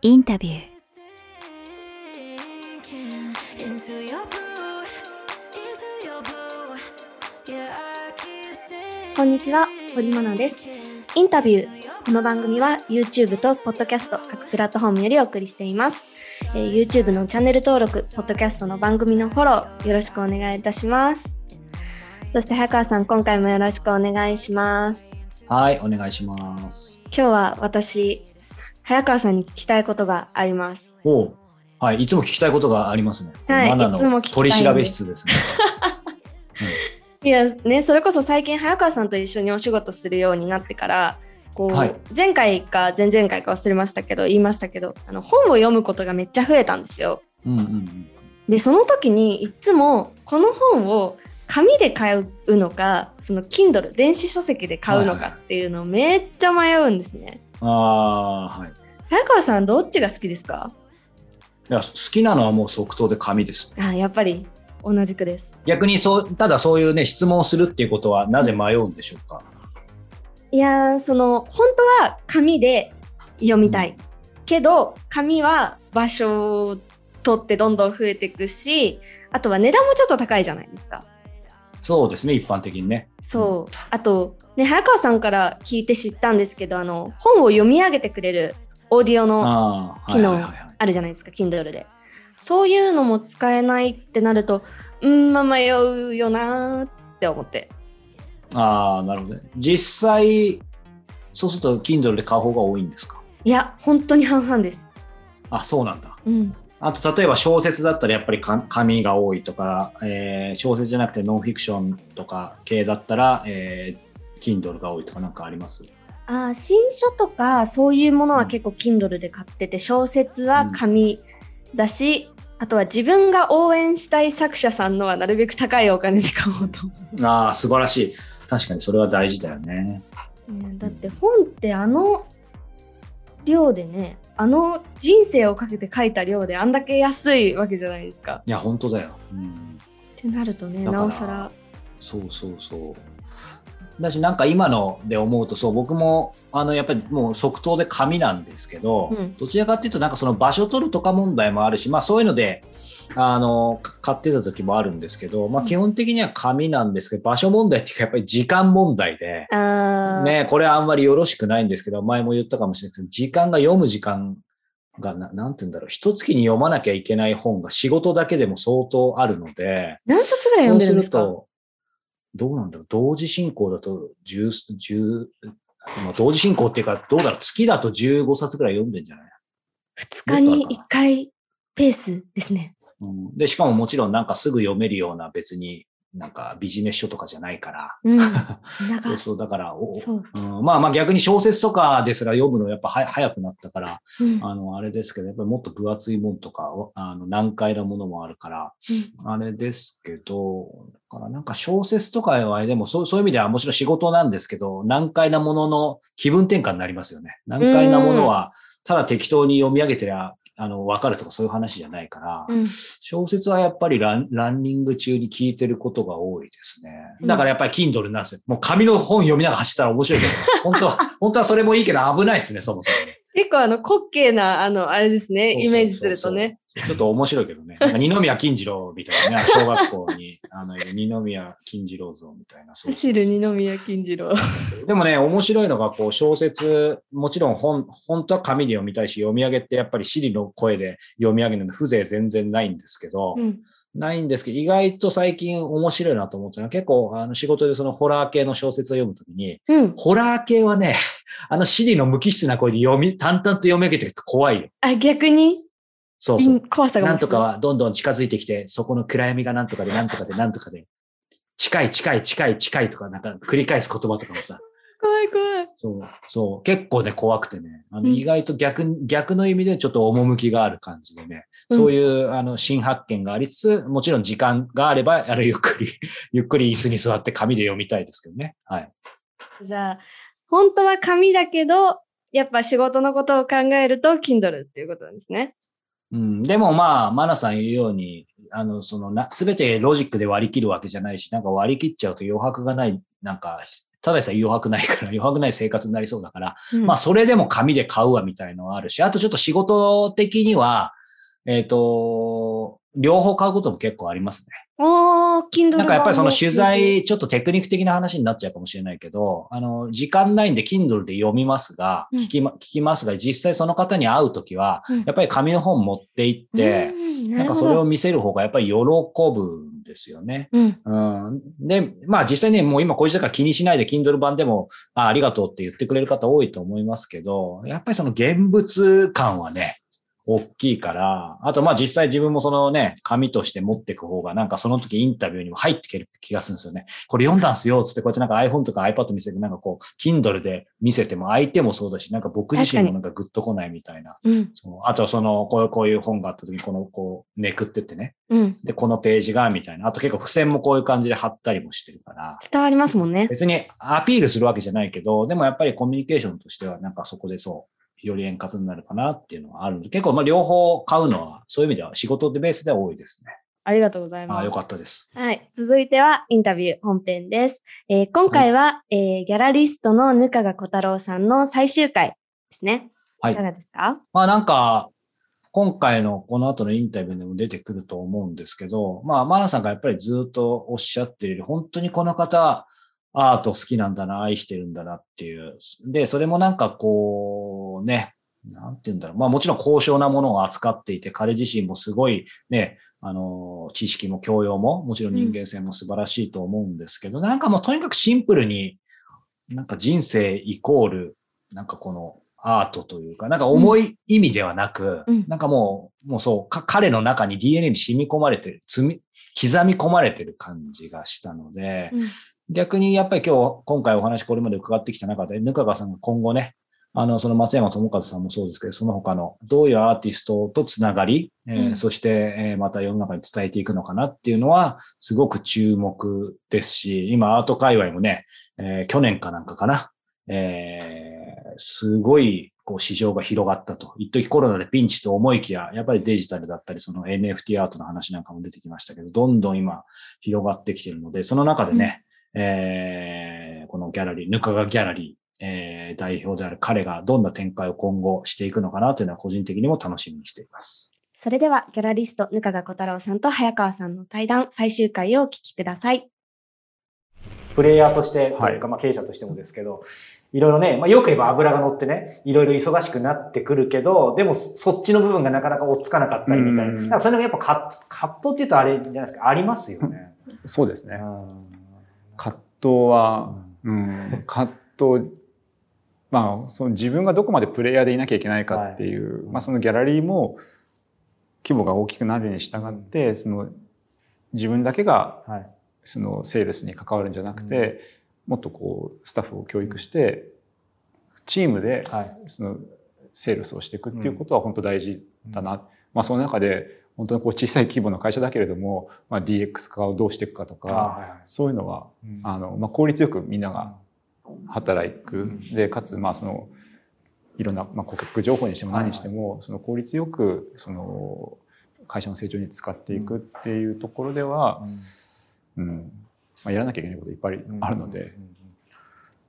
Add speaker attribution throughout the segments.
Speaker 1: インタビュー
Speaker 2: こんにちは、堀真奈です。インタビュー。この番組は YouTube と Podcast 各プラットフォームよりお送りしています。えー YouTube のチャンネル登録、Podcast の番組のフォロー、よろしくお願いいたします。そして早川さん、今回もよろしくお願いします。
Speaker 3: はい、お願いします。
Speaker 2: 今日は私、早川さんに聞きたいことがあります。
Speaker 3: おうはい、いつも聞きたいことがありますね。
Speaker 2: はいいつも
Speaker 3: 取り調べ室ですね。
Speaker 2: いやね、それこそ最近早川さんと一緒にお仕事するようになってからこう、
Speaker 3: はい
Speaker 2: 前回か前々回か忘れましたけど言いましたけどあの本を読むことがめっちゃ増えたんですよ。
Speaker 3: うんうんうん。
Speaker 2: でその時にいつもこの本を紙で買うのかその Kindle 電子書籍で買うのかっていうのをめっちゃ迷うんですね。
Speaker 3: ああ、はい。
Speaker 2: 早川さんどっちが好きですか？
Speaker 3: いや好きなのはもう即答で紙です。
Speaker 2: あやっぱり同じくです。
Speaker 3: 逆にそう、ただそういうね、質問をするっていうことはなぜ迷うんでしょうか？
Speaker 2: いやーその本当は紙で読みたい、けど紙は場所を取ってどんどん増えていくしあとは値段もちょっと高いじゃないですか
Speaker 3: そうですね、一般的にね。
Speaker 2: そう。あとね早川さんから聞いて知ったんですけどあの本を読み上げてくれるオーディオの機能あるじゃないですか Kindle で。そういうのも使えないってなるとうんまあ迷うよなーって思って。
Speaker 3: ああ、なるほどね。実際、そうすると Kindle で買う方が多いんですか？
Speaker 2: いや本当に半々です。
Speaker 3: あ、そうなんだ。
Speaker 2: うん
Speaker 3: あと例えば小説だったらやっぱりか紙が多いとか、えー小説じゃなくてノンフィクションとか系だったら、えー、Kindle が多いとかなんかあります？
Speaker 2: あー新書とかそういうものは結構 Kindle で買ってて小説は紙だし、あとは自分が応援したい作者さんのはなるべく高いお金で買おうと思
Speaker 3: ああ、素晴らしい。確かにそれは大事だよね。
Speaker 2: う、ねだって本ってあの量でねあの人生をかけて書いた量であんだけ安いわけじゃないですか。
Speaker 3: いや、本当だよ。うん、
Speaker 2: ってなるとねなおさら
Speaker 3: そうそうそう。だし、なんか今ので思うと、そう、僕も、あの、やっぱりもう即答で紙なんですけど、
Speaker 2: うん。
Speaker 3: どちらかっていうと、なんかその場所取るとか問題もあるし、まあそういうので、あの、か買ってた時もあるんですけど、まあ基本的には紙なんですけど、場所問題っていうか、やっぱり時間問題で、ね、これはあんまりよろしくないんですけど、前も言ったかもしれないけど、時間が読む時間がな、なんて言うんだろう、一月に読まなきゃいけない本が仕事だけでも相当あるので、
Speaker 2: 何冊ぐらい読んでるんですか？
Speaker 3: どうなんだろう、同時進行だと10、10、まあ、同時進行っていうか、どうだろう、月だと15冊ぐらい読んでんじゃない、
Speaker 2: 2日に1回ペースですね。
Speaker 3: うん、で、しかももちろんなんかすぐ読めるような別になんかビジネス書とかじゃないから、
Speaker 2: うん、
Speaker 3: そう
Speaker 2: か
Speaker 3: そう、だから、お
Speaker 2: そう、
Speaker 3: うん、まあまあ逆に小説とかですら読むのやっぱは早くなったから、
Speaker 2: うん。
Speaker 3: あの、あれですけど、やっぱりもっと分厚いもんとか、おあの難解なものもあるから、
Speaker 2: うん。
Speaker 3: あれですけど、だからなんか小説とかはでもそうそういう意味ではもちろん仕事なんですけど、難解なものの気分転換になりますよね。難解なものは、ただ適当に読み上げてりゃ、あの、わかるとかそういう話じゃないから、
Speaker 2: うん
Speaker 3: 小説はやっぱりランランニング中に聞いてることが多いですね。
Speaker 2: うん
Speaker 3: だからやっぱり Kindle なんですよ。もう紙の本読みながら走ったら面白いけど、本当は、本当はそれもいいけど危ないですね、そもそもね。
Speaker 2: 結構あの滑稽なあのあれですねイメージするとね。
Speaker 3: ちょっと面白いけどね。なんか二宮金次郎みたいなね、小学校に、あの、二宮金次郎像みたいな。そう
Speaker 2: 走る二宮金次郎。
Speaker 3: でもね、面白いのが、こう、小説、もちろん本、本当は紙で読みたいし、読み上げってやっぱりシリの声で読み上げるので風情全然ないんですけど、
Speaker 2: うん
Speaker 3: ないんですけど、意外と最近面白いなと思ったのは、結構、あの、仕事でそのホラー系の小説を読むときに、
Speaker 2: うん。
Speaker 3: ホラー系はね、あの、シリの無機質な声で読み、淡々と読み上げていくと怖いよ。
Speaker 2: あ逆に？
Speaker 3: そうそう。
Speaker 2: 怖さが
Speaker 3: なんとかはどんどん近づいてきて、そこの暗闇がなんとかで、なんとかで、なんとかで、近い、近い、近い、近いとか、なんか繰り返す言葉とかもさ、
Speaker 2: 怖い怖い。
Speaker 3: そう、そう、結構ね、怖くてね、あの
Speaker 2: うん
Speaker 3: 意外と逆に、逆の意味でちょっと趣がある感じでね、
Speaker 2: うん
Speaker 3: そういう、あの、新発見がありつつ、もちろん時間があれば、あれゆっくり、ゆっくり椅子に座って紙で読みたいですけどね。はい。
Speaker 2: じゃあ本当は紙だけどやっぱ仕事のことを考えると Kindle っていうことなんですね。
Speaker 3: うん、でもまあ、マナさん言うように、あの、そのな、すべてロジックで割り切るわけじゃないし、なんか割り切っちゃうと余白がない、なんか、ただでさえ余白ないから、余白ない生活になりそうだから、
Speaker 2: うん
Speaker 3: まあ、それでも紙で買うわみたいのはあるし、あとちょっと仕事的には、えっ、と、両方買うことも結構ありますね。
Speaker 2: おー、Kindle
Speaker 3: なんかやっぱりその取
Speaker 2: 版
Speaker 3: 材、ちょっとテクニック的な話になっちゃうかもしれないけど、あの、時間ないんで Kindle で読みますが、
Speaker 2: うん
Speaker 3: 聞きま、聞きますが、実際その方に会うときは、
Speaker 2: うん
Speaker 3: やっぱり紙の本持って行って、
Speaker 2: うん
Speaker 3: なか
Speaker 2: なんるほど。
Speaker 3: それを見せる方がやっぱり喜ぶんですよね。
Speaker 2: うん。
Speaker 3: うん。で、まあ実際ね、もう今こういう時代から気にしないで Kindle 版でも、あありがとうって言ってくれる方多いと思いますけど、やっぱりその現物感はね、大きいから、あとまあ実際自分もそのね、紙として持っていく方がなんかその時インタビューにも入ってける気がするんですよね。これ読んだんすよ、つってこうやってなんか iPhone とか iPad 見せてなんかこう、Kindle で見せても相手もそうだし、なんか僕自身もなんかグッとこないみたいな。
Speaker 2: うん。
Speaker 3: そうあとその、こういうこういう本があった時にこの、こう、めくってってね。
Speaker 2: うん。
Speaker 3: で、このページが、みたいな。あと結構付箋もこういう感じで貼ったりもしてるから、
Speaker 2: 伝わりますもんね。
Speaker 3: 別にアピールするわけじゃないけど、でもやっぱりコミュニケーションとしては、なんかそこでそう、より円滑になるかなっていうのはあるので、結構まあ両方買うのは、そういう意味では仕事でベースでは多いですね。
Speaker 2: ありがとうござい
Speaker 3: ああ、
Speaker 2: ます
Speaker 3: よ。かったです。
Speaker 2: はい。続いてはインタビュー本編です。えー今回は、えーギャラリストのぬかが小太郎さんの最終回ですね。
Speaker 3: はい
Speaker 2: いかがですか？
Speaker 3: まあなんか、今回のこの後のインタビューでも出てくると思うんですけど、まあ、マナさんがやっぱりずっとおっしゃっている本当にこの方、アート好きなんだな、愛してるんだなっていう。で、それもなんかこう、ね、なんて言うんだろう。まあもちろん高尚なものを扱っていて、彼自身もすごいね、あの、知識も教養も、もちろん人間性も素晴らしいと思うんですけど、なんかもうとにかくシンプルに、なんか人生イコール、なんかこのアートというか、なんか重い意味ではなく、
Speaker 2: うん
Speaker 3: なんかもう、もうそう、か彼の中に DNA に染み込まれてる、積み、刻み込まれてる感じがしたので、
Speaker 2: うん
Speaker 3: 逆にやっぱり今日、今回お話これまで伺ってきた中で、ぬかがさんが今後ね、あの、その松山智和さんもそうですけど、その他のどういうアーティストとつながり、えー
Speaker 2: うん
Speaker 3: そして、えーまた世の中に伝えていくのかなっていうのは、すごく注目ですし、今アート界隈もね、えー去年かなんかかな、えーすごい、こう市場が広がったと。一時コロナでピンチと思いきや、やっぱりデジタルだったり、その NFT アートの話なんかも出てきましたけど、どんどん今広がってきているので、その中でね、えーこのギャラリー、ぬかがギャラリー、えー代表である彼がどんな展開を今後していくのかなというのは個人的にも楽しみにしています。
Speaker 2: それではギャラリストぬかが小太郎さんと早川さんの対談最終回をお聞きください。
Speaker 1: プレイヤーとしてと
Speaker 4: はい
Speaker 1: いうか、まあ経営者としてもですけど、いろいろね、まあよく言えば油が乗ってね、いろいろ忙しくなってくるけど、でもそっちの部分がなかなか追っつかなかったりみたいな。
Speaker 4: うん
Speaker 1: なんかそれがやっぱ葛葛藤って言うとあれじゃないですか、ありますよね。
Speaker 4: そうですね。
Speaker 1: うん
Speaker 4: 葛藤は、うん、葛藤、まあ、その自分がどこまでプレイヤーでいなきゃいけないかっていう、まあそのギャラリーも規模が大きくなるに従って、その自分だけが
Speaker 1: はい。
Speaker 4: そのセールスに関わるんじゃなくて、もっとこうスタッフを教育して、チームで
Speaker 1: はい。
Speaker 4: そのセールスをしていくっていうことは本当大事だな。まあその中で本当にこう小さい規模の会社だけれども、まあ、DX 化をどうしていくかとか、そういうのは
Speaker 1: うん。
Speaker 4: あの、まあ、効率よくみんなが働く。で、かつ、まあ、その、いろんな、まあ、顧客情報にしても何にしても、その効率よく、その、会社の成長に使っていくっていうところでは、うん、まあ、やらなきゃいけないこといっぱいあるので、。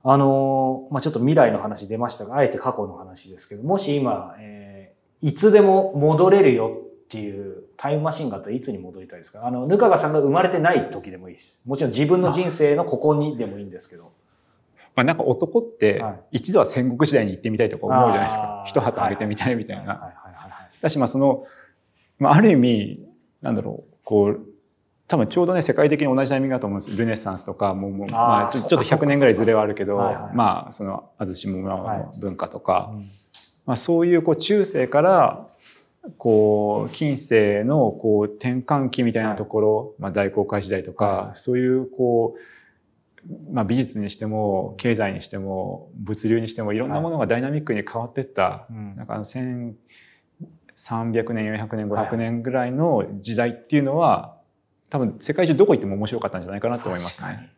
Speaker 1: あのーまあちょっと未来の話出ましたが、あえて過去の話ですけど、もし今、えーいつでも戻れるよっていうタイムマシンがあったらいつに戻りたいですか？あの、ぬかがさんが生まれてない時でもいいです。もちろん自分の人生のここにでもいいんですけど。
Speaker 4: まあ、なんか男って
Speaker 1: はい、
Speaker 4: 一度は戦国時代に行ってみたいとか思うじゃないです
Speaker 1: あ
Speaker 4: か
Speaker 1: ー。
Speaker 4: 一旗あげてみたいみたいな。
Speaker 1: はいはいはいはい
Speaker 4: だし、まあ、その、まあ、ある意味、なんだろう、こう、多分ちょうどね、世界的に同じタイミングだと思うんです。ルネッサンスとか、もう、もうまあ、ちょっと
Speaker 1: そっかそっか。
Speaker 4: 100年ぐらいずれはあるけど、
Speaker 1: はいはい
Speaker 4: まあ、その、安土桃山の文化とか、
Speaker 1: うん。
Speaker 4: まあ、そういう、こう、中世から、こう、近世の、こう、転換期みたいなところ、まあ、大航海時代とか、
Speaker 1: はい。
Speaker 4: そういう、こう、まあ、美術にしても、経済にしても、物流にしても、いろんなものがダイナミックに変わっていった、
Speaker 1: うん
Speaker 4: なんかあの1300年400年500年ぐらいの時代っていうのは多分世界中どこ行っても面白かったんじゃないかなと思いますね。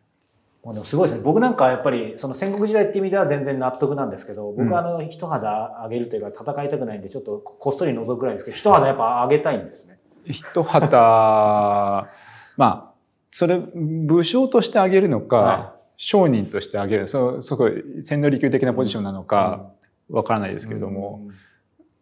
Speaker 1: まあでもすごいですね。僕なんかやっぱりその戦国時代っていう意味では全然納得なんですけど、僕はあの一肌上げるというか戦いたくないんでちょっとこっそり覗くぐらいですけど、一肌やっぱ上げたいんですね。
Speaker 4: 一旗 まあそれ武将としてあげるのか、
Speaker 1: は
Speaker 4: 商人としてあげるそうすごい千利休的なポジションなのかわからないですけれども、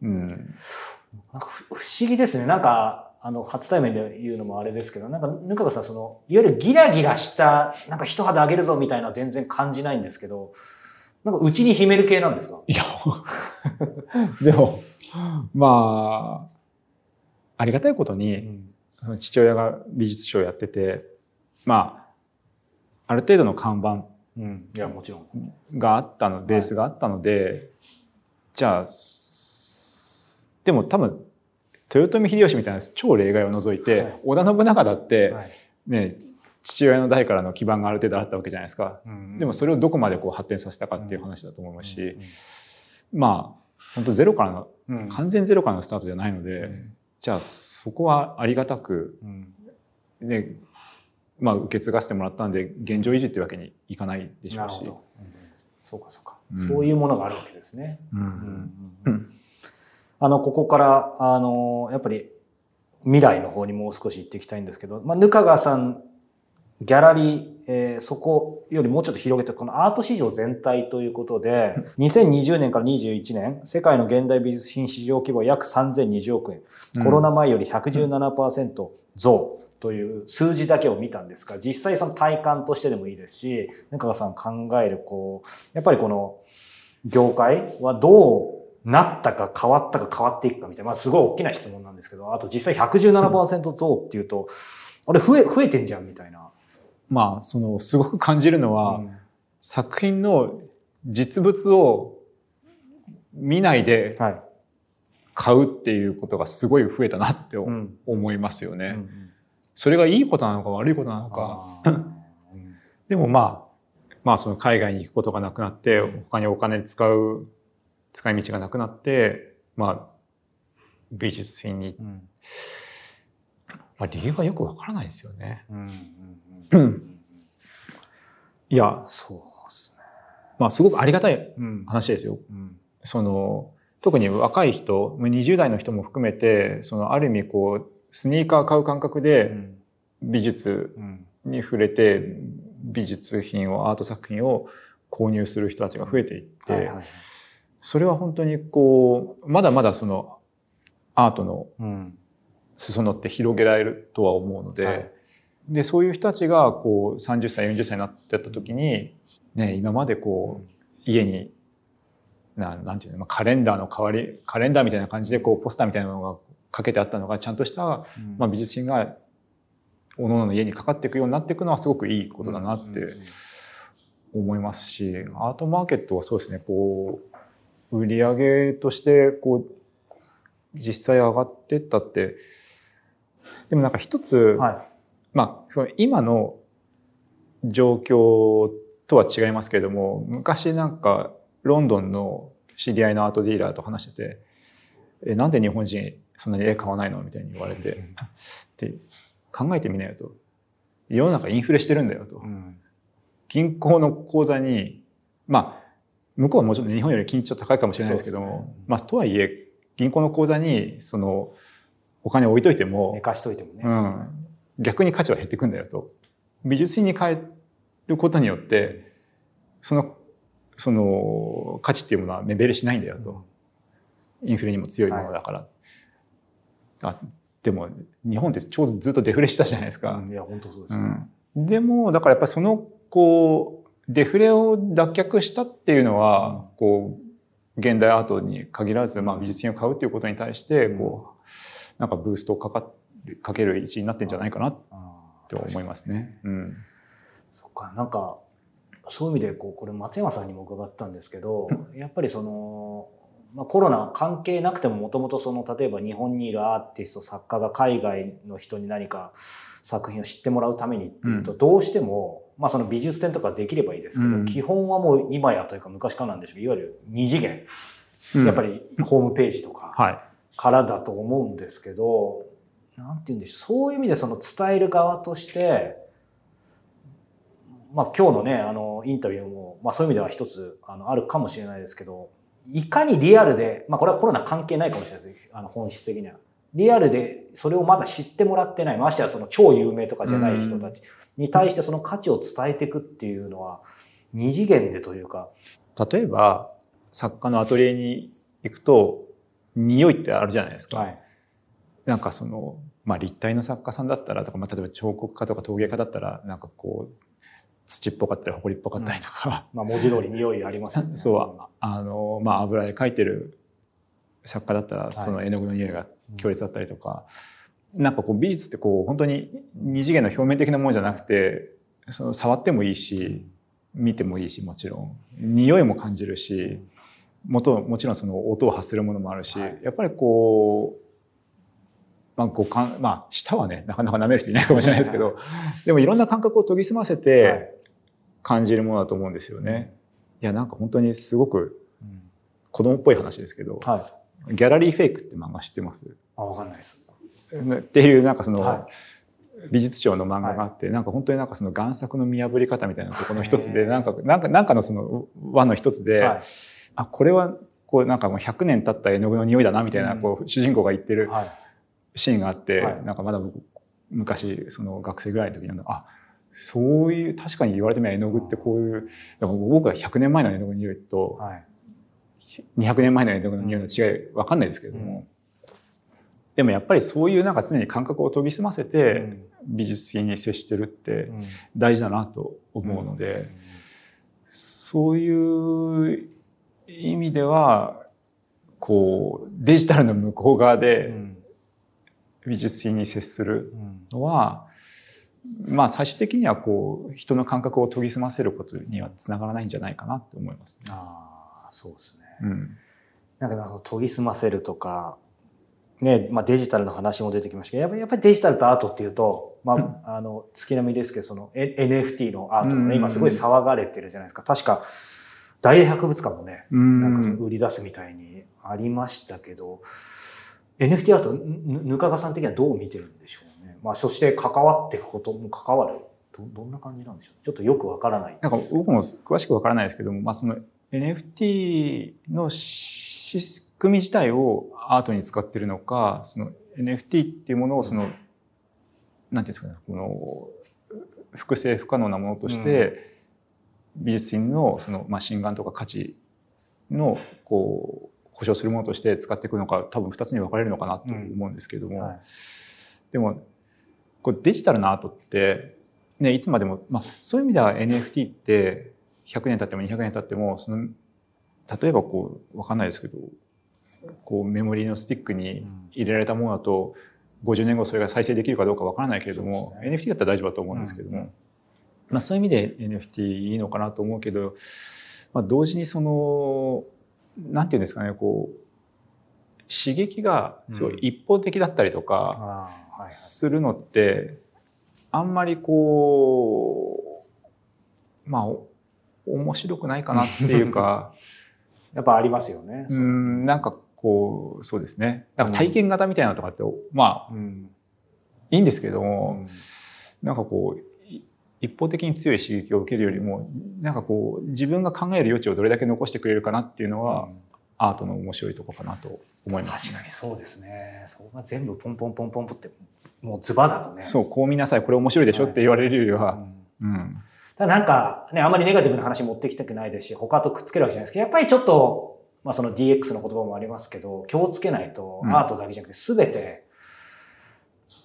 Speaker 4: うん。
Speaker 3: なんかふ不思議ですね。なんか、あの、初対面で言うのもあれですけど、なんか、ぬかがさん、その、いわゆるギラギラした、なんか一肌あげるぞみたいな全然感じないんですけど、なんか、うちに秘める系なんですか？
Speaker 4: いやでもまあありがたいことに、その父親が美術賞をやっててまあある程度の看板
Speaker 3: うん。いや、もちろん。
Speaker 4: があったのベースがあったので、じゃあすでも多分豊臣秀吉みたいな超例外を除いて、
Speaker 3: はい
Speaker 4: 織田信長だって、
Speaker 3: はい。
Speaker 4: ね父親の代からの基盤がある程度あったわけじゃないですか。でもそれをどこまでこう発展させたかっていう話だと思いますし、まあ本当ゼロからの
Speaker 3: うん、
Speaker 4: 完全ゼロからのスタートじゃないので、じゃあそこはありがたく
Speaker 3: うん。
Speaker 4: ねまあ受け継がせてもらったんで現状維持っていうわけにいかないでしょうし。
Speaker 3: なるほど。うんそうか、そうか、
Speaker 4: うん。
Speaker 3: そういうものがあるわけですね。あの、ここから、あの、やっぱり未来の方にもう少し行っていきたいんですけど、まあ、ぬかがさん、ギャラリー、えーそこよりもうちょっと広げて、このアート市場全体ということで、2020年から21年、世界の現代美術品市場規模は約3020億円、コロナ前より117%増という数字だけを見たんですが、実際その体感としてでもいいですし、ぬかがさん考える、こう、やっぱりこの業界はどうなったか変わったか変わっていくかみたいな、まあすごい大きな質問なんですけど、あと実際117%増っていうと、あれ増え、増えてんじゃんみたいな。
Speaker 4: まあそのすごく感じるのは、
Speaker 3: うん
Speaker 4: 作品の実物を見ないで
Speaker 3: はい。
Speaker 4: 買うっていうことがすごい増えたなって
Speaker 3: うん。
Speaker 4: 思いますよね。
Speaker 3: うん
Speaker 4: それがいいことなのか悪いことなのか。でもまあ、まあその海外に行くことがなくなって、他にお金使う、使い道がなくなって、まあ、美術品に、
Speaker 3: うん
Speaker 4: まあ理由はよくわからないですよね。いや、
Speaker 3: そうですね。
Speaker 4: まあすごくありがたい
Speaker 3: うん
Speaker 4: 話ですよ。
Speaker 3: うん
Speaker 4: その、特に若い人、まあ20代の人も含めて、そのある意味こう、スニーカー買う感覚
Speaker 3: う
Speaker 4: で
Speaker 3: ん。
Speaker 4: 美術
Speaker 3: うん。
Speaker 4: に触れて、美術品を、アート作品を購入する人たちが増えていって、それは本当にこう、まだまだそのアートの
Speaker 3: うん。
Speaker 4: 裾野って広げられるとは思うので、
Speaker 3: はい。
Speaker 4: で、そういう人たちがこう30歳、40歳になってった時に、ね、今までこう、家に、ななんていうの、まあ、カレンダーの代わり、カレンダーみたいな感じでこうポスターみたいなのがかけてあったのが、ちゃんとした、
Speaker 3: うん。
Speaker 4: まあ、美術品が、おのおのの家にかかっていくようになっていくのはすごくいいことだなって思いますし、アートマーケットはそうですね、こう、売り上げとして、こう、実際上がってったって、でもなんか一つ、
Speaker 3: は
Speaker 4: まあ、その今の状況とは違いますけれども、昔なんかロンドンの知り合いのアートディーラーと話してて、え、なんで日本人そんなに絵買わないのみたいに言われて、で、考えてみなよと。世の中インフレしてるんだよと。
Speaker 3: い。うん
Speaker 4: 銀行の口座に、まあ、向こうはもちろん日本より金利ちょっと高いかもしれないですけども、
Speaker 3: ね
Speaker 4: まあ、とはいえ、銀行の口座に、その、お金置いといても、
Speaker 3: 寝かしといてもね。
Speaker 4: うん、逆に価値は減っていくんだよと。美術品に変えることによって、その、その価値っていうものは目減りしないんだよと。インフレにも強いものだから。あでも、日本ってちょうどずっとデフレしたじゃないですか。
Speaker 3: うんいや、本当そうですね。
Speaker 4: うん、でも、だからやっぱりその、こう、デフレを脱却したっていうのは、こう、現代アートに限らず、まあ美術品を買うっていうことに対して、こう、なんかブーストをかかかける位置になってんじゃないかな
Speaker 3: あー
Speaker 4: と思いますね。うん。
Speaker 3: そっか、なんか、そういう意味で、こう、これ松山さんにも伺ったんですけど、やっぱりその、まあ、コロナ関係なくてももともとその例えば日本にいるアーティスト作家が海外の人に何か作品を知ってもらうためにっていうと
Speaker 4: う
Speaker 3: どうしても、まあその美術展とかできればいいですけど、
Speaker 4: うん。
Speaker 3: 基本はもう今やというか昔からなんでしょう。いわゆる二次元、
Speaker 4: うん。
Speaker 3: やっぱりホームページとか
Speaker 4: はい。
Speaker 3: からだと思うんですけどなんて言うんでしょう。そういう意味でその伝える側としてまあ今日のねあのインタビューも、まあ、そういう意味では一つあのあるかもしれないですけどいかにリアルで、まあ、これはコロナ関係ないかもしれないです。あの本質的には。リアルでそれをまだ知ってもらってない、ましてやその超有名とかじゃない人たちに対してその価値を伝えていくっていうのは、二次元でというか、
Speaker 4: 例えば作家のアトリエに行くと匂いってあるじゃないですか。
Speaker 3: はい。
Speaker 4: なんかその、まあ、立体の作家さんだったらとか、まあ、例えば彫刻家とか陶芸家だったらなんかこう土っぽかったり埃っぽかったりとか、
Speaker 3: まあ文字通り匂いありますよね。
Speaker 4: そう。あの、まあ、油で描いてる作家だったら
Speaker 3: い。
Speaker 4: その絵の具の匂いが強烈だったりとか、なんかこう美術ってこう本当に二次元の表面的なものじゃなくてその触ってもいいし見てもいいしもちろん。匂いも感じるしもともちろんその音を発するものもあるし、
Speaker 3: はい。
Speaker 4: やっぱりこうまあ、五感まあ舌はねなかなか舐める人いないかもしれないですけどでもいろんな感覚を研ぎ澄ませ
Speaker 3: はい。
Speaker 4: て感じるものだと思うんですよね。いやなんか本当にすごく
Speaker 3: うん
Speaker 4: 子供っぽい話ですけど
Speaker 3: はい。
Speaker 4: 「ギャラリーフェイク」って漫画知ってます？
Speaker 3: あ、わかんないです。
Speaker 4: っていうなんかその、
Speaker 3: は
Speaker 4: 美術賞の漫画があって、なんか本当になんかその贋作の見破り方みたいなところの一つでなんかなんかなんかのその輪の一つで、
Speaker 3: はい。
Speaker 4: あこれはこうなんかもう100年経った絵の具の匂いだなみたいな、
Speaker 3: うん
Speaker 4: こう主人公が言ってる
Speaker 3: はい。
Speaker 4: シーンがあって、
Speaker 3: はい
Speaker 4: なんかまだ僕昔その学生ぐらいの時にあそういう確かに言われてみれば絵の具ってこういう僕は100年前の絵の具の匂いと
Speaker 3: はい。
Speaker 4: 200年前の絵の具の匂いの違い分かんないですけれども、でもやっぱりそういうなんか常に感覚を研ぎ澄ませて、
Speaker 3: うん。
Speaker 4: 美術品に接してるって
Speaker 3: うん。
Speaker 4: 大事だなと思うので、そういう意味ではこうデジタルの向こう側
Speaker 3: う
Speaker 4: で
Speaker 3: ん。
Speaker 4: 美術品に接する
Speaker 3: うん
Speaker 4: のは、まあ最終的にはこう人の感覚を研ぎ澄ませることにはつながらないんじゃないかなって思いますね。
Speaker 3: ああ、そうですね。
Speaker 4: うん
Speaker 3: なんかその研ぎ澄ませるとか、ね、まあデジタルの話も出てきましたけど、やっぱりデジタルとアートっていうと、まあ、あの、月並みですけど、そのえ NFT のアートもね、
Speaker 4: うん
Speaker 3: 今すごい騒がれてるじゃないですか。確か、大英博物館もね、なんかその売り出すみたいにありましたけど、NFT アート、ぬぬかがさん的にはどう見てるんでしょう？ね。まあ、そして関わっていくことも関わる。どどんな感じなんでしょうちょっとよくわからない。
Speaker 4: なんか僕も詳しくわからないですけども、まあ、その NFT の仕組み自体をアートに使ってるのか、その NFT っていうものをその、なんていうんですかね、この複製不可能なものとして、美術品のその、まあ、心眼とか価値のこう保証するものとして使っていくのか多分2つに分かれるのかなと思うんですけれども、
Speaker 3: はい。
Speaker 4: でもこうデジタルなアートって、ね、いつまでも、まあ、そういう意味では NFT って100年経っても200年経ってもその例えばこう分かんないですけどこうメモリーのスティックに入れられたものだと50年後それが再生できるかどうか分からないけれども、
Speaker 3: そうです
Speaker 4: NFT だったら大丈夫だと思うんですけども、
Speaker 3: うん。
Speaker 4: まあ、そういう意味で NFT いいのかなと思うけど、まあ、同時にそのなんていうんですかねこう刺激がすごい一方的だったりとか、するのってあんまりこうまあお面白くないかなっていうか
Speaker 3: やっぱありますよね。
Speaker 4: うーんなんかこうそうですね。なんか体験型みたいなのとかってまあ
Speaker 3: うん。
Speaker 4: いいんですけど
Speaker 3: う
Speaker 4: も、
Speaker 3: ん。
Speaker 4: なんかこうい一方的に強い刺激を受けるよりもなんかこう自分が考える余地をどれだけ残してくれるかなっていうのは、アートの面白いとこかなと思いますね
Speaker 3: 確か。にそうですね。そこが全部ポンポンポンポンポンってもうズバだとね。
Speaker 4: そうこう見なさいこれ面白いでしょって言われるよりは、
Speaker 3: うん
Speaker 4: うん
Speaker 3: ただなんかね、あんまりネガティブな話持ってきたくないですし、他とくっつけるわけじゃないですけど、やっぱりちょっと、まあその DX の言葉もありますけど、気をつけないと、
Speaker 4: うん
Speaker 3: アートだけじゃなくて全て、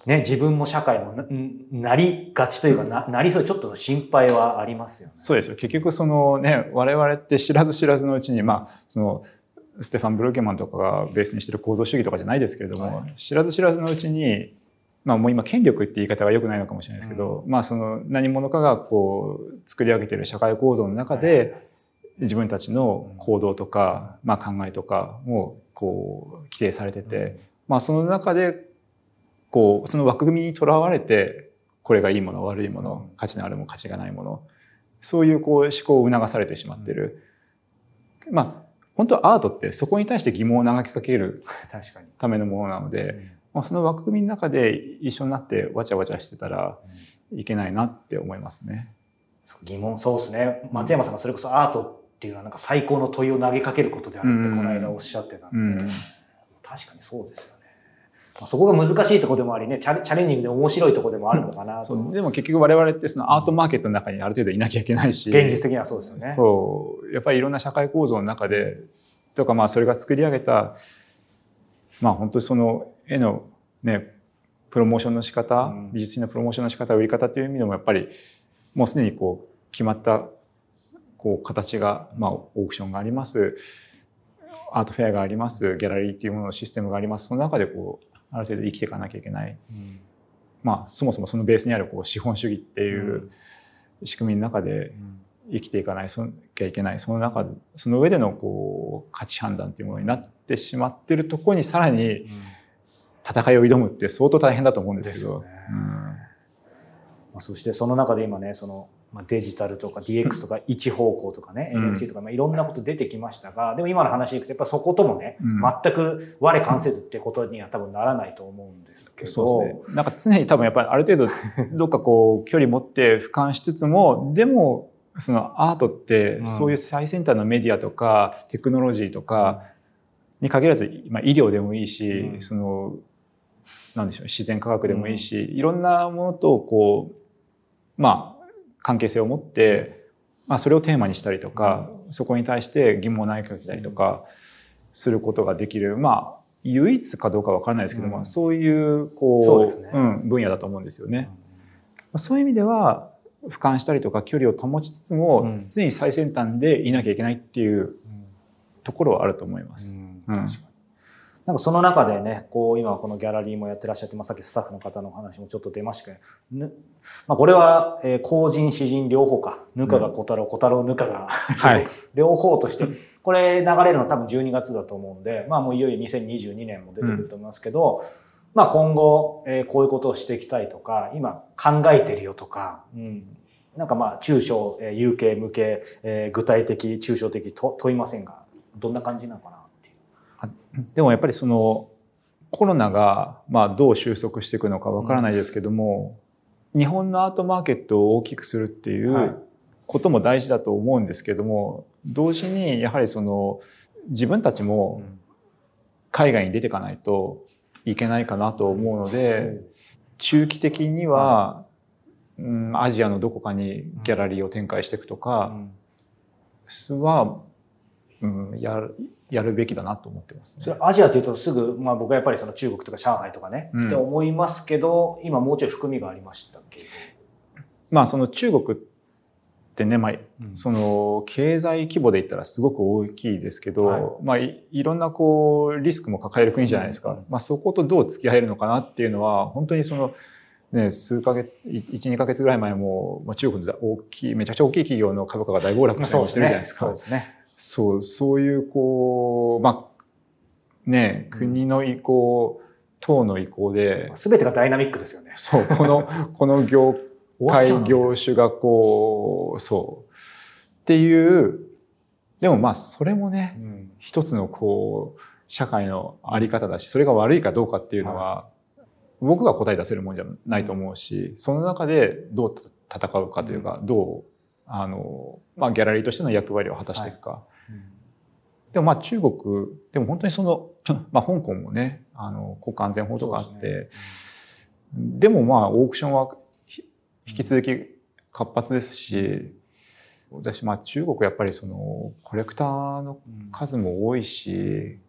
Speaker 3: ね、自分も社会もななりがちというかな、なりそうでちょっとの心配はありますよね。
Speaker 4: そうですよ結局そのね我々って知らず知らずのうちにまあそのステファン・ブルーケマンとかがベースにしてる構造主義とかじゃないですけれども、
Speaker 3: は
Speaker 4: 知らず知らずのうちにまあもう今権力って言い方は良くないのかもしれないですけど、まあその何者かがこう作り上げてる社会構造の中で自分たちの行動とか、まあ考えとかもこう規定されてて、まあその中でこうその枠組みにとらわれてこれがいいもの悪いもの価値のあるもの価値がないものそういうこう思考を促されてしまってる、まあ本当はアートってそこに対して疑問を投げかける。ためのものなので、まあ、その枠組みの中で一緒になってわちゃわちゃしてたらいけないなって思いますね。
Speaker 3: 疑問、そうですね。松山さんがそれこそアートっていうのはなんか最高の問いを投げかけることであるって
Speaker 4: うん
Speaker 3: この間おっしゃってたんで、
Speaker 4: うん
Speaker 3: 確かにそうですよね。まあそこが難しいところでもありね、チャレチャレンジングで面白いところでもあるのかなと。
Speaker 4: でも結局我々ってそのアートマーケットの中にある程度いなきゃいけないし、
Speaker 3: 現実的にはそうですよね。
Speaker 4: そう。やっぱりいろんな社会構造の中でとかまあそれが作り上げたまあ本当にその絵のねプロモーションの仕方、
Speaker 3: うん。
Speaker 4: 美術品のプロモーションの仕方売り方っていう意味でもやっぱりもうすでにこう決まったこう形がまあオークションがあります。アートフェアがあります。ギャラリーっていうもののシステムがあります。その中でこうある程度生きていかなきゃいけない、
Speaker 3: うん。
Speaker 4: まあそもそもそのベースにあるこう資本主義っていう仕組みの中で生きていかないそなきゃいけないその中でその上でのこう価値判断っていうものになってしまってるところにさらに戦いを挑むって相当大変だと思うんですけど。
Speaker 3: ですよね。まあ、そしてその中で今ねその、まあ、デジタルとか DX とか 一方向とかね、
Speaker 4: うん。
Speaker 3: NFT とか、まあ、いろんなこと出てきましたがでも今の話でいくとやっぱそこともね、
Speaker 4: うん。
Speaker 3: 全く我関せずってことには多分ならないと思うんですけど。
Speaker 4: ね。なんか常に多分やっぱりある程度 どっかこう距離持って俯瞰しつつもでもそのアートって
Speaker 3: うん。
Speaker 4: そういう最先端のメディアとかテクノロジーとかに限らず、まあ、医療でもいいし、
Speaker 3: うん。
Speaker 4: そのなんでしょう自然科学でもいいし、いろんなものとこうまあ関係性を持って、まあ、それをテーマにしたりとか、そこに対して疑問を投げかけたりとかすることができるまあ唯一かどうかわからないですけど、
Speaker 3: うん。
Speaker 4: まあ、そういうこう
Speaker 3: そう
Speaker 4: ん、分野だと思うんですよね。まあそういう意味では俯瞰したりとか距離を保ちつつも、
Speaker 3: うん。
Speaker 4: 常に最先端でいなきゃいけないっていうところはあると思います。
Speaker 3: うん。確かになんかその中でねこう今このギャラリーもやってらっしゃって、まあ、さっきスタッフの方のお話もちょっと出ましたけど、ぬまあ、これは、えー公人詩人両方かぬかが小太郎、小太郎ぬかが、
Speaker 4: はい。
Speaker 3: 両方としてこれ流れるの多分12月だと思うんで、まあ、もういよいよ2022年も出てくると思いますけど、まあ、今後、えーこういうことをしていきたいとか今考えてるよとか、うん、なんかまあ中小、えー有形無形、えー具体的抽象的と問いませんがどんな感じなのかな？
Speaker 4: でもやっぱりそのコロナがまあどう収束していくのかわからないですけども、日本のアートマーケットを大きくするってい
Speaker 3: はい。う
Speaker 4: ことも大事だと思うんですけども同時にやはりその自分たちも海外に出ていかないといけないかなと思うので、中期的には、うん、アジアのどこかにギャラリーを展開していくと
Speaker 3: う
Speaker 4: か
Speaker 3: ん。
Speaker 4: は、うん、やるやるべきだなと思ってますね。
Speaker 3: それアジアっていうとすぐ、まあ、僕はやっぱりその中国とか上海とかね、
Speaker 4: うん。
Speaker 3: って思いますけど今もうちょい含みがありましたけ？ど、
Speaker 4: まあその中国ってね、まあ、
Speaker 3: うん。
Speaker 4: その経済規模で言ったらすごく大きいですけど、
Speaker 3: はい。
Speaker 4: まあいいろんなこうリスクも抱える国じゃないですか、
Speaker 3: うん。
Speaker 4: まあ、そことどう付き合えるのかなっていうのは本当にその、ね、数ヶ月12ヶ月ぐらい前も、まあ、中国で大きいめちゃくちゃ大きい企業の株価が大暴落してるじゃないですか。
Speaker 3: そうですね。
Speaker 4: そう、そういう、こう、まあ、ね、国の意向、党の意向で、
Speaker 3: すべてがダイナミックですよね。
Speaker 4: そう、この、この業界、業種がこう、そう、っていう、でもまあ、それもね、
Speaker 3: うん。
Speaker 4: 一つのこう、社会のあり方だし、それが悪いかどうかっていうのは、僕が答え出せるもんじゃないと思うし、その中でどう戦うかというか、どう、あの、まあ、ギャラリーとしての役割を果たしていくか。でもまあ中国、でも本当にその、まあ香港もね、あの、国家安全法とかあって、
Speaker 3: そうで
Speaker 4: でもまあオークションはひ引き続き活発ですし、私まあ中国やっぱりそのコレクターの
Speaker 3: うん。
Speaker 4: 数も多いし、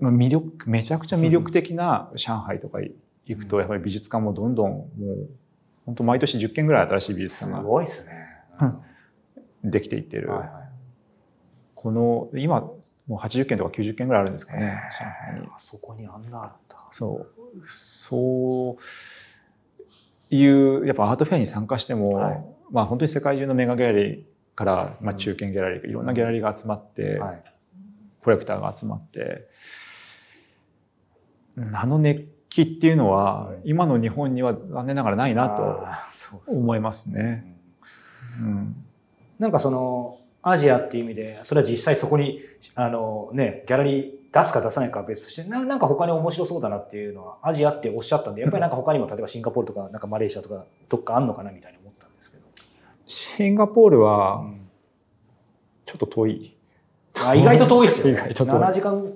Speaker 4: まあ魅力、めちゃくちゃ魅力的な上海とか行くとやっぱり美術館もどんどんもう本当毎年10件ぐらい新しい美術
Speaker 3: す
Speaker 4: 館が。
Speaker 3: ごいですね。
Speaker 4: できていってる。
Speaker 3: はいはい
Speaker 4: この今もう80件とか90件ぐらいあるんですかね、上海に。
Speaker 3: あそこにあんなあった。
Speaker 4: そう、そういう、やっぱアートフェアに参加しても、
Speaker 3: はい
Speaker 4: まあ本当に世界中のメガギャラリーから、まあ中堅ギャラリー、いろんなギャラリーが集まって、
Speaker 3: はい。
Speaker 4: コレクターが集まって、あの熱気っていうのは、今の日本には残念ながらないなと思いますね。うん。
Speaker 3: なんかそのアジアっていう意味でそれは実際そこにあのねギャラリー出すか出さないかは別としてななんか他に面白そうだなっていうのはアジアっておっしゃったんでやっぱりなんか他にも例えばシンガポールとかなんかマレーシアとかどっかあんのかなみたいに思ったんですけど。
Speaker 4: シンガポールは
Speaker 3: うん
Speaker 4: ちょっと遠い。
Speaker 3: あ意外と遠いですよ、ね。
Speaker 4: 意外と遠い
Speaker 3: 7時間、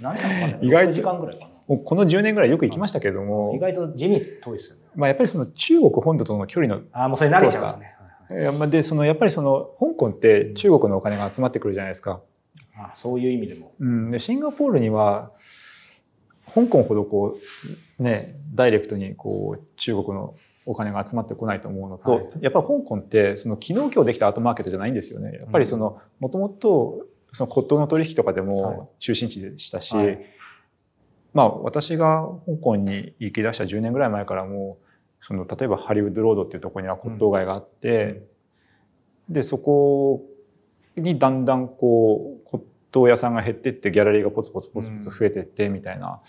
Speaker 3: 何時間かか
Speaker 4: 意外と
Speaker 3: ?6 時間ぐらいかな。
Speaker 4: もうこの10年ぐらいよく行きましたけれども
Speaker 3: 意、外と地味遠いですよね。
Speaker 4: まあ、やっぱりその中国本土との距離の
Speaker 3: あもうそれ慣れちゃうとね。はいはい
Speaker 4: いやまあでそのやっぱりその香港って中国のお金が集まってくるじゃないですか。
Speaker 3: あそういう意味でも。
Speaker 4: うん、でシンガポールには香港ほどこうねダイレクトにこう中国のお金が集まってこないと思うのと、
Speaker 3: はい
Speaker 4: やっぱり香港ってその昨日今日できたアートマーケットじゃないんですよね。やっぱりそのもともとその骨董の取引とかで
Speaker 3: はい
Speaker 4: も中心地でしたし、
Speaker 3: はい
Speaker 4: まあ私が香港に行き出した10年ぐらい前からもうその例えばハリウッドロードっていうところには骨董街があって、でそこにだんだんこう骨董屋さんが減ってってギャラリーがポツポツポツポツ増えてってみたいな、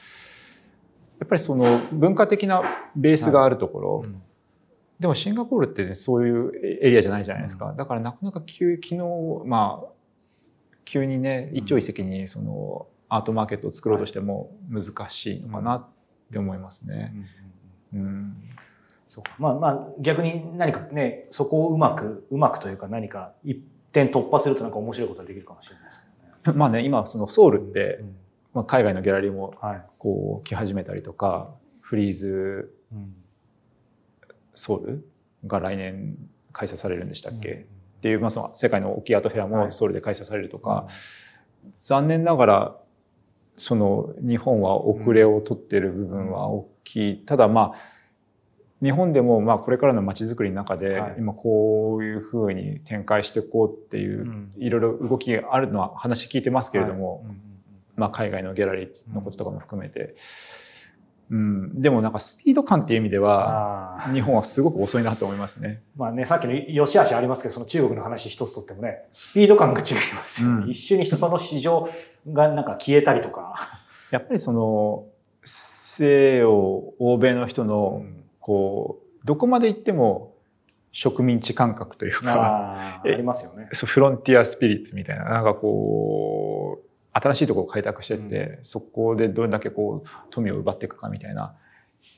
Speaker 4: やっぱりその文化的なベースがあるところ、
Speaker 3: うん。
Speaker 4: でもシンガポールってね、そういうエリアじゃないじゃないですか。だからなかなか急、昨日、まあ、急にね、一朝一夕にそのアートマーケットを作ろうとしても難しいのかなって思いますね。うん。
Speaker 3: そうか。まあまあ逆に何かねそこをうまくうまくというか何か一点突破するとなんか面白いことができるかもしれないですけどね。
Speaker 4: まあね、今そのソウルって、
Speaker 3: うん。
Speaker 4: まあ、海外のギャラリーも
Speaker 3: はい。
Speaker 4: こう来始めたりとか、フリーズ
Speaker 3: うん。
Speaker 4: ソウルが来年開催されるんでしたっけ、っていう、まあ、その世界の大きいアートフェアもソウルで開催されるとか、残念ながらその日本は遅れを取っている部分は大きい、ただまあ日本でもまあこれからの街づくりの中で
Speaker 3: はい。
Speaker 4: 今こういうふうに展開していこうっていううん。いろいろ動きがあるのは話聞いてますけれども、まあ海外のギャラリーのこととかも含めて、うん、でもなんかスピード感っていう意味では日本はすごく遅いなと思いますね。
Speaker 3: まあね、さっきの良し悪しありますけど、その中国の話一つとってもね、スピード感が違いますよね。
Speaker 4: うん。
Speaker 3: 一瞬にしてその市場がなんか消えたりとか。
Speaker 4: やっぱりその西洋欧米の人のこうどこまで行っても植民地感覚というか
Speaker 3: ありますよね。
Speaker 4: そうフロンティアスピリッツみたいななんかこう新しいところを開拓してって、そこでどれだけこう富を奪っていくかみたいな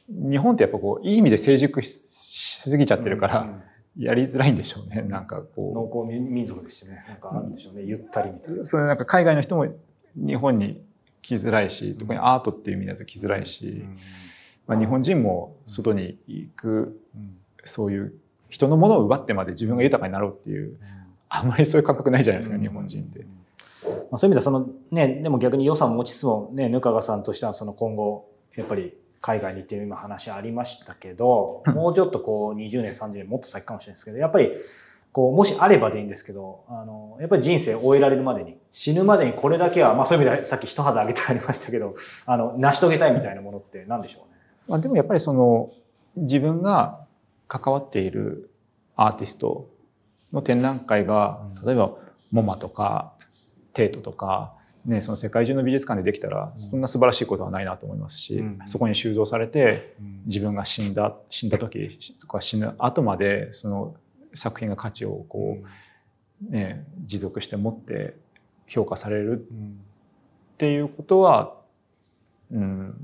Speaker 4: 日本ってやっぱこういい意味で成熟ししすぎちゃってるから、
Speaker 3: うん
Speaker 4: やりづらいんでしょうねなんかこ
Speaker 3: 農耕民族ですしね。なんかあるんでしょうね。ゆったりみたいな
Speaker 4: う。そういうなんか海外の人も日本に来づらいし特にアートっていう意味だと来づらいし、
Speaker 3: うん
Speaker 4: まあ、日本人も外に行く
Speaker 3: うん
Speaker 4: そういう人のものを奪ってまで自分が豊かになろうっていうあんまりそういう感覚ないじゃないですか、日本人って。
Speaker 3: まあ、そういう意味ではそのねでも逆に予算を持ちつつもねぬかがさんとしてはその今後やっぱり海外に行って今話ありましたけどもうちょっとこう20年30年もっと先かもしれないですけどやっぱりこうもしあればでいいんですけどあのやっぱり人生を終えられるまでに死ぬまでにこれだけは、まあ、そういう意味ではさっき一肌あげてありましたけどあの成し遂げたいみたいなものって何でしょうね？
Speaker 4: まあ、でもやっぱりその自分が関わっているアーティストの展覧会が例えばモマとかテートとか、ね、その世界中の美術館でできたらそんな素晴らしいことはないなと思いますし、
Speaker 3: うん。
Speaker 4: そこに収蔵されて自分が死んだ死んだ時とか死ぬ後までその作品が価値をこう、ね、持続して持って評価されるっていうことは、うん、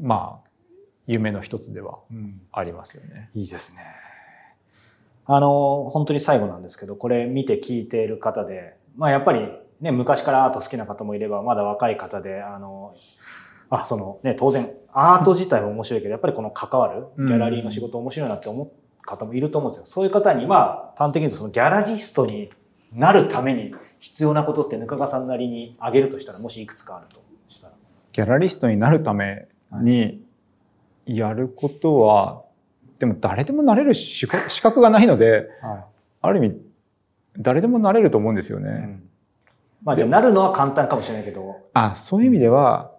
Speaker 4: まあ夢の一つではありますよね。
Speaker 3: いいですね。あの、本当に最後なんですけど、これ見て聞いている方で、まあやっぱりね、昔からアート好きな方もいれば、まだ若い方で、あの、あ、そのね、当然、アート自体も面白いけど、やっぱりこの関わる、ギャラリーの仕事面白いなって思う方もいると思うんですよ。そういう方に、まあ、端的に言うとそのギャラリストになるために必要なことって、ぬかがさんなりに挙げるとしたら、もしいくつかあるとしたら。
Speaker 4: ギャラリストになるためにやることは、でも誰でもなれる資格がないので、
Speaker 3: は
Speaker 4: ある意味誰でもなれると思うんですよ
Speaker 3: い。
Speaker 4: ね。
Speaker 3: まあじゃあ、なるのは簡単かもしれないけど、
Speaker 4: あ、そういう意味では、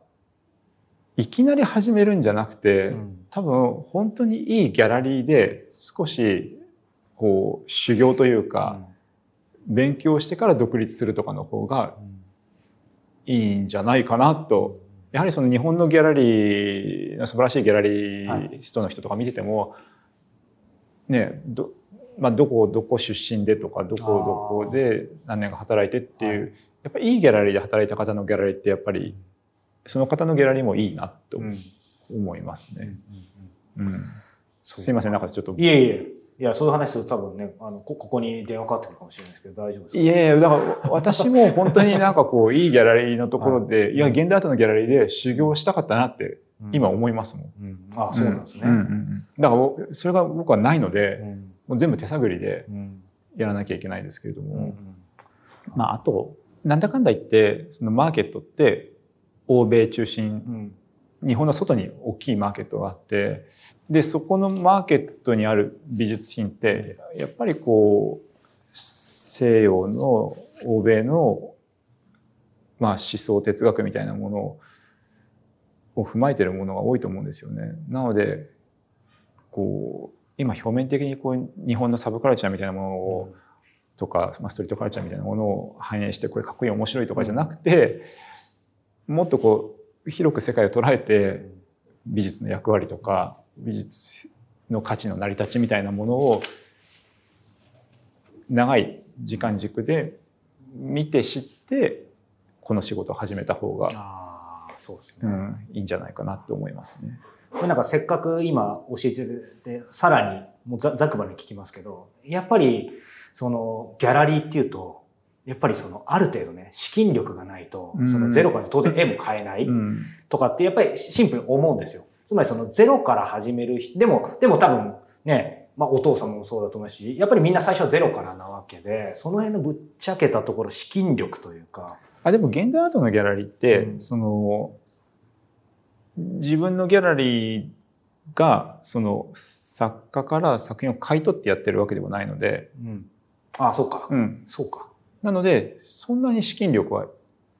Speaker 4: いきなり始めるんじゃなくて、
Speaker 3: うん
Speaker 4: 多分本当にいいギャラリーで少しこう修行というか、勉強してから独立するとかの方がいいんじゃないかなと。やはりその日本のギャラリーの素晴らしいギャラリー人の人とか見てても、ねど,、まあ、どこどこ出身でとかどこどこで何年か働いてっていう、
Speaker 3: は
Speaker 4: やっぱりいいギャラリーで働いた方のギャラリーってやっぱりその方のギャラリーもいいなと思いますね。うんすいませんなんかちょっと。
Speaker 3: いえいえ。いや、そういう話すると多分ね、あのこここに電話かかってくるかもしれないですけど、大丈夫ですか？
Speaker 4: いやいや、だから私も本当になんかこう、いいギャラリーのところで、い。や、現代アートのギャラリーで修行したかったなって今思いますもん。
Speaker 3: うん。あ、そうなんですね。
Speaker 4: うんうんうん。だから、それが僕はないので、
Speaker 3: うん。
Speaker 4: もう全部手探りで
Speaker 3: うん。
Speaker 4: やらなきゃいけないんですけれども、
Speaker 3: うん。
Speaker 4: まあ、あと、なんだかんだ言って、そのマーケットって、欧米中心、
Speaker 3: うん
Speaker 4: 日本の外に大きいマーケットがあって、で、そこのマーケットにある美術品って、やっぱりこう、西洋の欧米の、まあ思想哲学みたいなものを踏まえてるものが多いと思うんですよね。なので、こう、今表面的にこう日本のサブカルチャーみたいなものを、とか、まあ、ストリートカルチャーみたいなものを反映してこれかっこいい面白いとかじゃなくて、もっとこう広く世界を捉えて美術の役割とか美術の価値の成り立ちみたいなものを長い時間軸で見て知ってこの仕事を始めた方が、
Speaker 3: そうですね。
Speaker 4: うん、いいんじゃないかなって思いますね。
Speaker 3: これなんかせっかく今教えてて、さらにもうざざくばに聞きますけど、やっぱりそのギャラリーっていうと、やっぱりそのある程度ね、資金力がないと
Speaker 4: う、ん
Speaker 3: そのゼロから当然絵も買えない
Speaker 4: うん
Speaker 3: とかってやっぱりシンプルに思うんですよ。つまりそのゼロから始める人、でも、でも多分ね、まあお父さんもそうだと思うし、やっぱりみんな最初はゼロからなわけで、その辺のぶっちゃけたところ資金力というか、
Speaker 4: あでも現代アートのギャラリーって、
Speaker 3: うん
Speaker 4: その自分のギャラリーがその作家から作品を買い取ってやってるわけではないので、
Speaker 3: うん。ああ、そうか。
Speaker 4: うん、
Speaker 3: そうか。
Speaker 4: なのでそんなに資金力は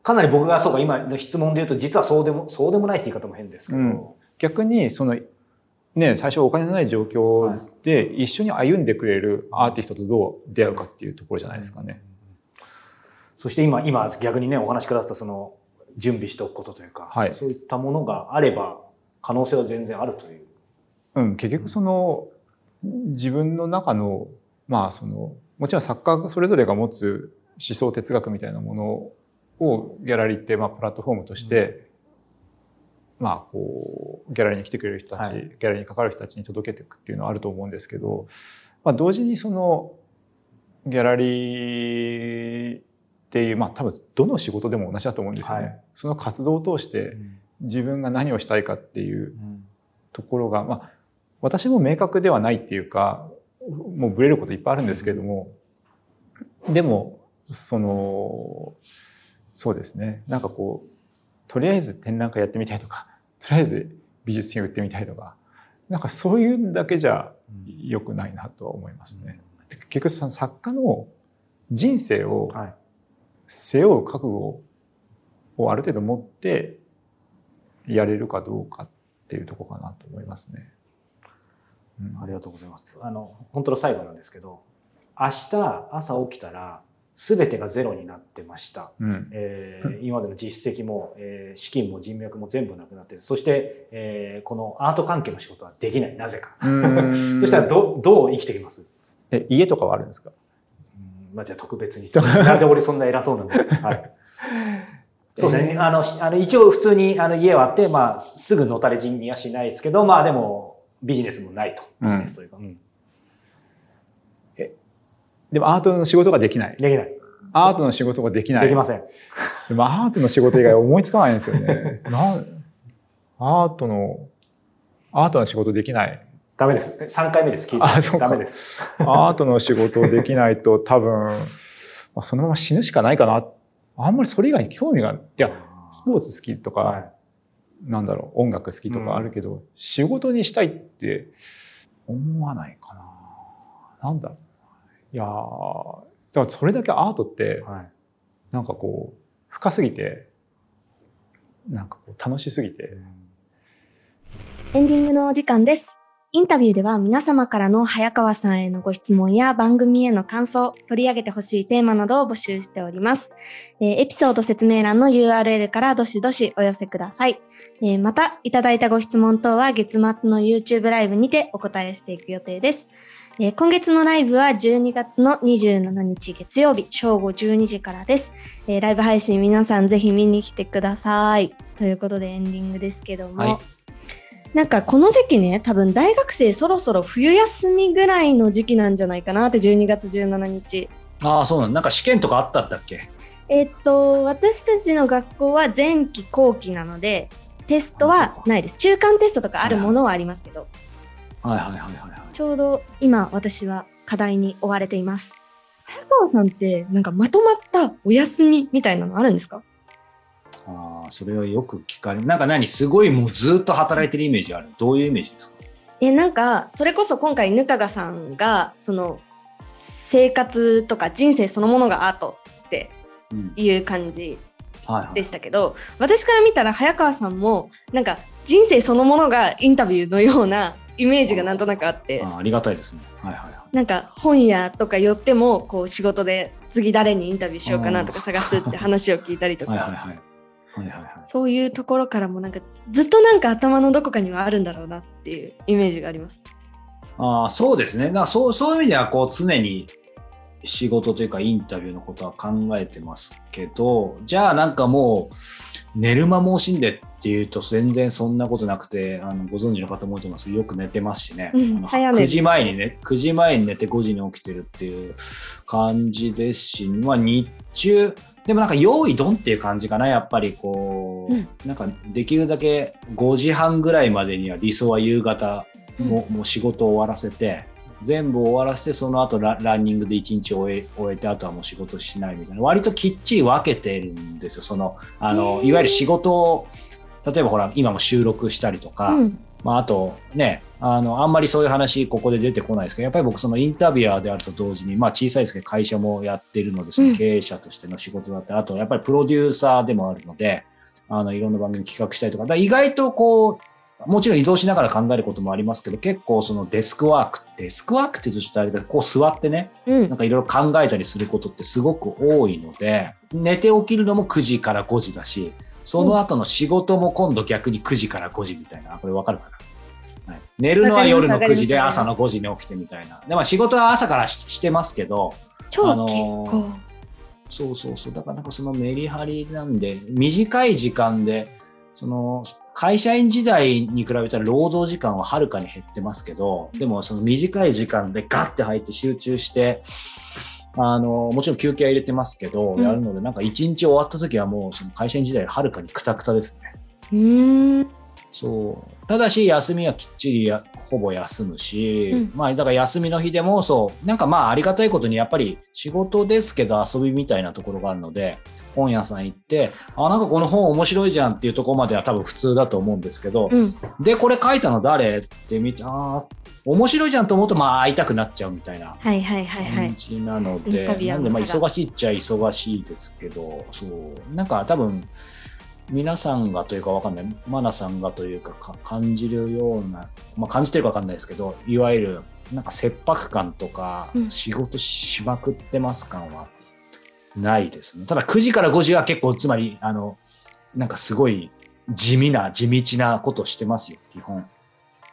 Speaker 3: かなり僕がそうか、今の質問で言うと、実はそうでも、そうでもないって言い方も変ですけど、
Speaker 4: うん。逆にそのね最初お金のない状況で一緒に歩んでくれるアーティストとどう出会うかっていうところじゃないですかね。
Speaker 3: そして今、今逆にね、お話しくださったその準備しておくことというか、
Speaker 4: はい。
Speaker 3: そういったものがあれば、可能性は全然あるという。
Speaker 4: うん、結局その自分の中のまあそのもちろん作家それぞれが持つ思想哲学みたいなものをギャラリーってまあプラットフォームとして、まあこうギャラリーに来てくれる人たち、
Speaker 3: はい。
Speaker 4: ギャラリーに関わる人たちに届けていくっていうのはあると思うんですけど、まあ、同時にそのギャラリーっていうまあ多分どの仕事でも同じだと思うんですよね。
Speaker 3: はい。
Speaker 4: その活動を通して自分が何をしたいかっていうところが、まあ、私も明確ではないっていうか、もうブレることいっぱいあるんですけれども、でも、その、そうですね、なんかこう、とりあえず展覧会やってみたいとか、とりあえず美術品売ってみたいとか、なんかそういうんだけじゃ良くないなとは思いますね。結局その作家の人生を
Speaker 3: はい。
Speaker 4: 背負う覚悟をある程度持ってやれるかどうかっていうところかなと思いますね。うん
Speaker 3: ありがとうございます。あの、本当の最後なんですけど、明日朝起きたら、すべてがゼロになってました。
Speaker 4: うん。
Speaker 3: えー今までの実績も、えー資金も人脈も全部なくなってそして、えーこのアート関係の仕事はできない。なぜか。そしたらどどう生きていきます？
Speaker 4: え家とかはあるんですか？
Speaker 3: うん。まあじゃあ特別に。なんで俺そんな偉そうなんだよはい。そうですね、あのしあの一応普通にあの家はあって、まあ、すぐのたれ死にはしないですけどまあでもビジネスもないと。ビジネスというか、うん
Speaker 4: でもアートの仕事ができない。
Speaker 3: できない
Speaker 4: アートの仕事ができない。
Speaker 3: できません
Speaker 4: でもアートの仕事以外思いつかないんですよね。なんアートの、アートの仕事できない。
Speaker 3: ダメです3回目です聞いて
Speaker 4: あそうか
Speaker 3: ダメです
Speaker 4: アートの仕事できないと多分、まあ、そのまま死ぬしかないかな。あんまりそれ以外に興味が、いや、スポーツ好きとか、
Speaker 3: はい
Speaker 4: なんだろう、音楽好きとかあるけど、仕事にしたいって思わないかな。なんだろう。いやーだからそれだけアートって、
Speaker 3: はい
Speaker 4: なんかこう、深すぎて、なんかこう楽しすぎて、
Speaker 2: エンディングのお時間です。インタビューでは皆様からの早川さんへのご質問や番組への感想、取り上げてほしいテーマなどを募集しております。えーエピソード説明欄の URL からどしどしお寄せください。えーまた、いただいたご質問等は月末の YouTube ライブにてお答えしていく予定です。えー今月のライブは12月の27日月曜日正午12時からです。えーライブ配信皆さんぜひ見に来てください。ということでエンディングですけども、
Speaker 4: はい
Speaker 2: なんかこの時期ね、多分大学生そろそろ冬休みぐらいの時期なんじゃないかなって、12月17日。
Speaker 3: ああ、そうなんなんか試験とかあったんだっけ？
Speaker 2: えっと、私たちの学校は前期後期なので、テストはないです。中間テストとかあるものはありますけど、
Speaker 3: はいはいはいはいはい。
Speaker 2: ちょうど今私は課題に追われています。早川さんってなんかまとまったお休みみたいなのあるんですか？
Speaker 3: ああ、それはよく聞かれる。なんか何すごいもうずっと働いてるイメージある。どういうイメージですか？
Speaker 2: え、なんか、それこそ今回、ぬかがさんが、その、生活とか人生そのものがアートって
Speaker 3: うん。
Speaker 2: いう感じ
Speaker 3: はいはい
Speaker 2: で。したけど、私から見たら早川さんも、なんか、人生そのものがインタビューのようなイメージがなんとなくあって、
Speaker 3: ありがたいですね。はいはいはい。
Speaker 2: なんか本屋とか寄っても、こう仕事で次誰にインタビューしようかなとか探すって話を聞いたりとか、
Speaker 3: はいはいはい。はいはいはい。
Speaker 2: そういうところからもなんか、ずっとなんか頭のどこかにはあるんだろうなっていうイメージがあります。
Speaker 3: ああそうですね。だからそうそういう意味ではこう常に仕事というかインタビューのことは考えてますけど、じゃあなんかもう寝る間も惜しんでっていうと全然そんなことなくて、あのご存知の方も多いと思います。けどよく寝てますしね。
Speaker 2: うん
Speaker 3: あの
Speaker 2: 早寝。
Speaker 3: 9時前にね、9時前に寝て5時に起きてるっていう感じですし、まあ日中、でもなんか用意ドンっていう感じかな、やっぱりこう、
Speaker 2: うん。
Speaker 3: なんかできるだけ5時半ぐらいまでには理想は夕方もうもう仕事を終わらせて全部終わらせてその後ラランニングで一日終え終えてあとはもう仕事しないみたいな。割ときっちり分けてるんですよ。そのあのいわゆる仕事を例えばほら今も収録したりとか、
Speaker 2: うん。
Speaker 3: まあ、あとねあのあんまりそういう話ここで出てこないですけどやっぱり僕そのインタビュアーであると同時に、まあ、小さいですけど会社もやってるのでその経営者としての仕事だったり、あとやっぱりプロデューサーでもあるのであのいろんな番組企画したりとか。だから意外とこうもちろん移動しながら考えることもありますけど結構そのデスクワークデスクワークって言うとちょっとあれだけどこう座ってね
Speaker 2: うん
Speaker 3: なんかいろいろ考えたりすることってすごく多いので、寝て起きるのも9時から5時だし、その後の仕事も今度逆に9時から5時みたいな、これわかるかな、はい、寝るのは夜の9時で朝の5時に起きてみたいな。で、まあ仕事は朝からししてますけど、
Speaker 2: 超
Speaker 3: あの
Speaker 2: 結
Speaker 3: ー
Speaker 2: 構。
Speaker 3: そうそうそう。だからなんかそのメリハリなんで、短い時間で、その会社員時代に比べたら労働時間ははるかに減ってますけど、でもその短い時間でガッて入って集中して、あの、もちろん休憩は入れてますけど、
Speaker 2: うん
Speaker 3: やるので、なんか一日終わった時はもうその会社員時代はるかにクタクタですね。
Speaker 2: うーん。
Speaker 3: そう。ただし、休みはきっちりやほぼ休むし、
Speaker 2: うん
Speaker 3: まあ、だから休みの日でも、そう、なんかまあ、ありがたいことに、やっぱり仕事ですけど遊びみたいなところがあるので、本屋さん行って、あ、なんかこの本面白いじゃんっていうところまでは多分普通だと思うんですけど、
Speaker 2: うん。
Speaker 3: で、これ書いたの誰って見て、ああ、面白いじゃんと思うと、まあ、会いたくなっちゃうみたいな。
Speaker 2: はいはいはいはい。
Speaker 3: 感じなので、
Speaker 2: タビュアーの
Speaker 3: なんでまあ忙しいっちゃ忙しいですけど、そう、なんか多分、皆さんがというかわかんない、マナさんがというかか感じるような、まあ感じてるかわかんないですけど、いわゆるなんか切迫感とか
Speaker 2: う、ん
Speaker 3: 仕事しまくってます感はないですね。ただ9時から5時は結構、つまり、あの、なんかすごい地味な、地道なことしてますよ、基本。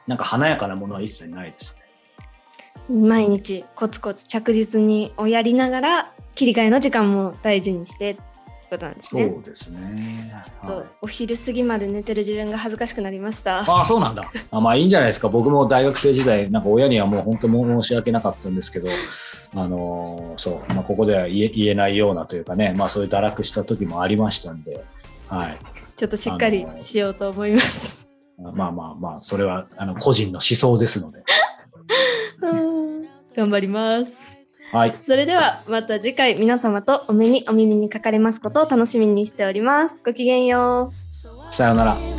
Speaker 3: なんか華やかなものは一切ないですね。
Speaker 2: 毎日コツコツ着実にをやりながら切り替えの時間も大事にしてってことなんです
Speaker 3: そ
Speaker 2: ね。
Speaker 3: うですね。
Speaker 2: ちょっ
Speaker 3: はい
Speaker 2: とお昼過ぎまで寝てる自分が恥ずかしくなりました。
Speaker 3: ああ、そうなんだ。あまあいいんじゃないですか。僕も大学生時代、なんか親にはもう本当申し訳なかったんですけど、あのーそう、まあ、ここでは言え言えないようなというかね、まあそういう堕落した時もありましたんで、はい。
Speaker 2: ちょっとしっかりしようと思います。
Speaker 3: まあまあまあ、それはあの個人の思想ですので。
Speaker 2: 頑張ります。
Speaker 3: はい。
Speaker 2: それではまた次回皆様とお目にお耳にかかれますことを楽しみにしております。ごきげんよう。
Speaker 3: さようなら。